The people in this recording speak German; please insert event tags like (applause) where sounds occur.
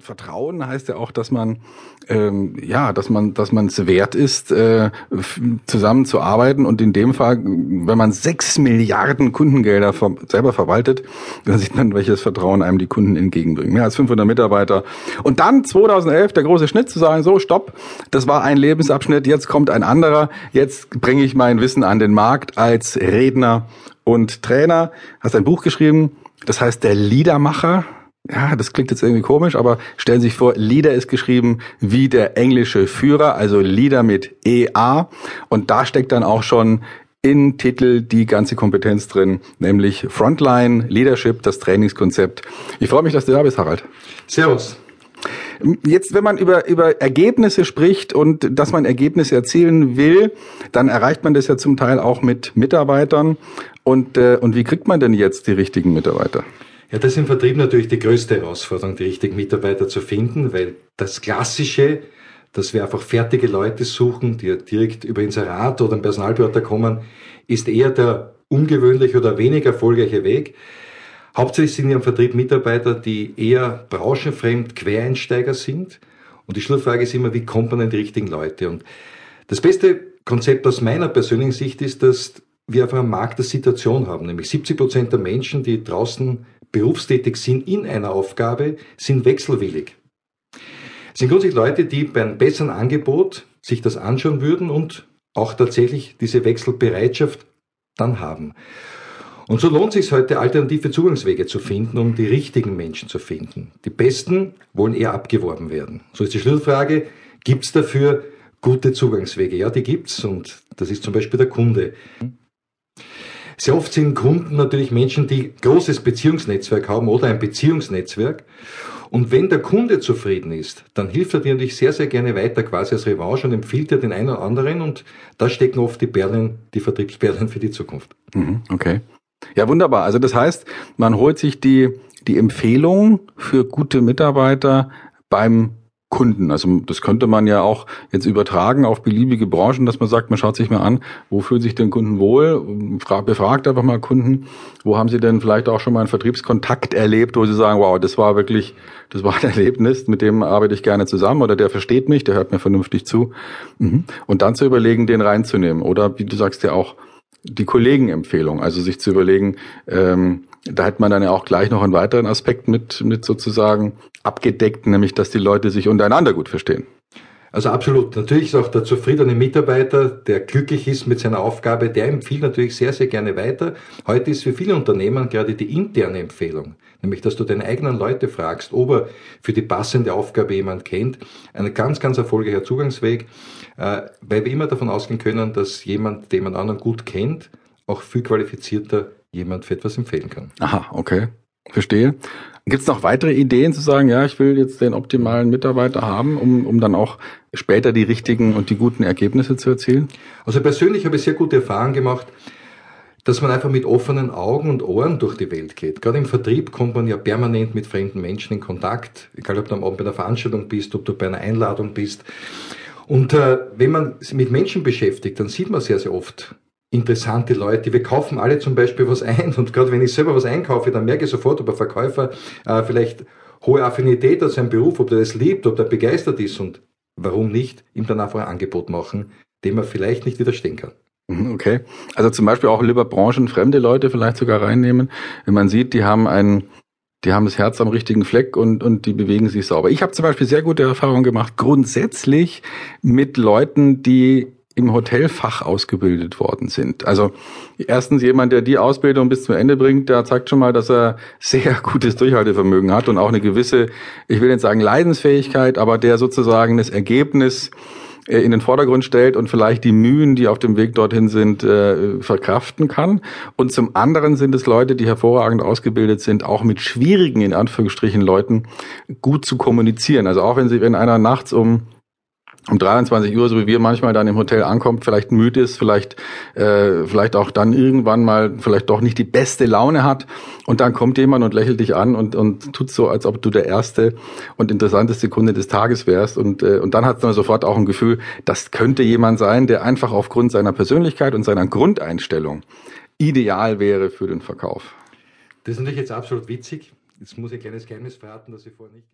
Vertrauen heißt ja auch, dass man ähm, ja, dass man, dass man es wert ist, äh, zusammen zu arbeiten und in dem Fall, wenn man sechs Milliarden Kundengelder ver selber verwaltet, dann sieht man, welches Vertrauen einem die Kunden entgegenbringen. Mehr als 500 Mitarbeiter und dann 2011 der große Schnitt zu sagen, so stopp, das war ein Lebensabschnitt, jetzt kommt ein anderer, jetzt bringe ich mein Wissen an den Markt als Redner und Trainer. Hast ein Buch geschrieben, das heißt der Liedermacher ja, das klingt jetzt irgendwie komisch, aber stellen Sie sich vor, Leader ist geschrieben wie der englische Führer, also Leader mit EA. Und da steckt dann auch schon in Titel die ganze Kompetenz drin, nämlich Frontline, Leadership, das Trainingskonzept. Ich freue mich, dass du da bist, Harald. Servus. Jetzt, wenn man über, über Ergebnisse spricht und dass man Ergebnisse erzielen will, dann erreicht man das ja zum Teil auch mit Mitarbeitern. Und, äh, und wie kriegt man denn jetzt die richtigen Mitarbeiter? Ja, das ist im Vertrieb natürlich die größte Herausforderung, die richtigen Mitarbeiter zu finden, weil das Klassische, dass wir einfach fertige Leute suchen, die direkt über Inserat oder einen Personalberater kommen, ist eher der ungewöhnliche oder weniger erfolgreiche Weg. Hauptsächlich sind wir im Vertrieb Mitarbeiter, die eher branchenfremd Quereinsteiger sind. Und die Schlussfrage ist immer, wie kommt man an die richtigen Leute? Und das beste Konzept aus meiner persönlichen Sicht ist, dass wir einfach am Markt eine Situation haben, nämlich 70 Prozent der Menschen, die draußen berufstätig sind in einer Aufgabe, sind wechselwillig. Es sind grundsätzlich Leute, die bei einem besseren Angebot sich das anschauen würden und auch tatsächlich diese Wechselbereitschaft dann haben. Und so lohnt es sich heute, alternative Zugangswege zu finden, um die richtigen Menschen zu finden. Die Besten wollen eher abgeworben werden. So ist die Schlüsselfrage, gibt es dafür gute Zugangswege? Ja, die gibt's und das ist zum Beispiel der Kunde. Sehr oft sind Kunden natürlich Menschen, die großes Beziehungsnetzwerk haben oder ein Beziehungsnetzwerk. Und wenn der Kunde zufrieden ist, dann hilft er dir natürlich sehr, sehr gerne weiter quasi als Revanche und empfiehlt dir den einen oder anderen und da stecken oft die Perlen, die Vertriebsperlen für die Zukunft. Mhm, okay. Ja, wunderbar. Also das heißt, man holt sich die, die Empfehlung für gute Mitarbeiter beim Kunden. Also das könnte man ja auch jetzt übertragen auf beliebige Branchen, dass man sagt, man schaut sich mal an, wo fühlen sich denn Kunden wohl, befragt einfach mal Kunden, wo haben sie denn vielleicht auch schon mal einen Vertriebskontakt erlebt, wo sie sagen, wow, das war wirklich, das war ein (laughs) Erlebnis, mit dem arbeite ich gerne zusammen oder der versteht mich, der hört mir vernünftig zu. Mhm. Und dann zu überlegen, den reinzunehmen. Oder wie du sagst ja auch, die Kollegenempfehlung, also sich zu überlegen, ähm, da hat man dann ja auch gleich noch einen weiteren Aspekt mit, mit sozusagen abgedeckt, nämlich dass die Leute sich untereinander gut verstehen. Also absolut. Natürlich ist auch der zufriedene Mitarbeiter, der glücklich ist mit seiner Aufgabe, der empfiehlt natürlich sehr, sehr gerne weiter. Heute ist für viele Unternehmen gerade die interne Empfehlung, nämlich dass du deine eigenen Leute fragst, ob er für die passende Aufgabe jemand kennt, ein ganz, ganz erfolgreicher Zugangsweg, äh, weil wir immer davon ausgehen können, dass jemand, den man anderen gut kennt, auch viel qualifizierter jemand für etwas empfehlen kann. Aha, okay. Verstehe. Gibt es noch weitere Ideen zu sagen, ja, ich will jetzt den optimalen Mitarbeiter haben, um, um dann auch später die richtigen und die guten Ergebnisse zu erzielen? Also persönlich habe ich sehr gute Erfahrungen gemacht, dass man einfach mit offenen Augen und Ohren durch die Welt geht. Gerade im Vertrieb kommt man ja permanent mit fremden Menschen in Kontakt, egal ob du am Abend bei einer Veranstaltung bist, ob du bei einer Einladung bist. Und äh, wenn man sich mit Menschen beschäftigt, dann sieht man sehr, sehr oft interessante Leute. Wir kaufen alle zum Beispiel was ein (laughs) und gerade wenn ich selber was einkaufe, dann merke ich sofort, ob ein Verkäufer äh, vielleicht hohe Affinität hat zu einem Beruf, ob der das liebt, ob der begeistert ist und warum nicht ihm dann einfach ein Angebot machen, dem er vielleicht nicht widerstehen kann. Mhm, okay. Also zum Beispiel auch lieber branchenfremde Leute vielleicht sogar reinnehmen, wenn man sieht, die haben ein, die haben das Herz am richtigen Fleck und, und die bewegen sich sauber. Ich habe zum Beispiel sehr gute Erfahrungen gemacht, grundsätzlich mit Leuten, die im Hotelfach ausgebildet worden sind. Also erstens jemand, der die Ausbildung bis zum Ende bringt, der zeigt schon mal, dass er sehr gutes Durchhaltevermögen hat und auch eine gewisse, ich will nicht sagen Leidensfähigkeit, aber der sozusagen das Ergebnis äh, in den Vordergrund stellt und vielleicht die Mühen, die auf dem Weg dorthin sind, äh, verkraften kann. Und zum anderen sind es Leute, die hervorragend ausgebildet sind, auch mit schwierigen, in Anführungsstrichen, Leuten gut zu kommunizieren. Also auch wenn sie, wenn einer nachts um um 23 Uhr, so wie wir manchmal dann im Hotel ankommt, vielleicht müde ist, vielleicht, äh, vielleicht auch dann irgendwann mal vielleicht doch nicht die beste Laune hat und dann kommt jemand und lächelt dich an und, und tut so, als ob du der erste und interessanteste Kunde des Tages wärst und, äh, und dann hat man sofort auch ein Gefühl, das könnte jemand sein, der einfach aufgrund seiner Persönlichkeit und seiner Grundeinstellung ideal wäre für den Verkauf. Das ist natürlich jetzt absolut witzig. Jetzt muss ich ein kleines Geheimnis verraten, dass ich vorher nicht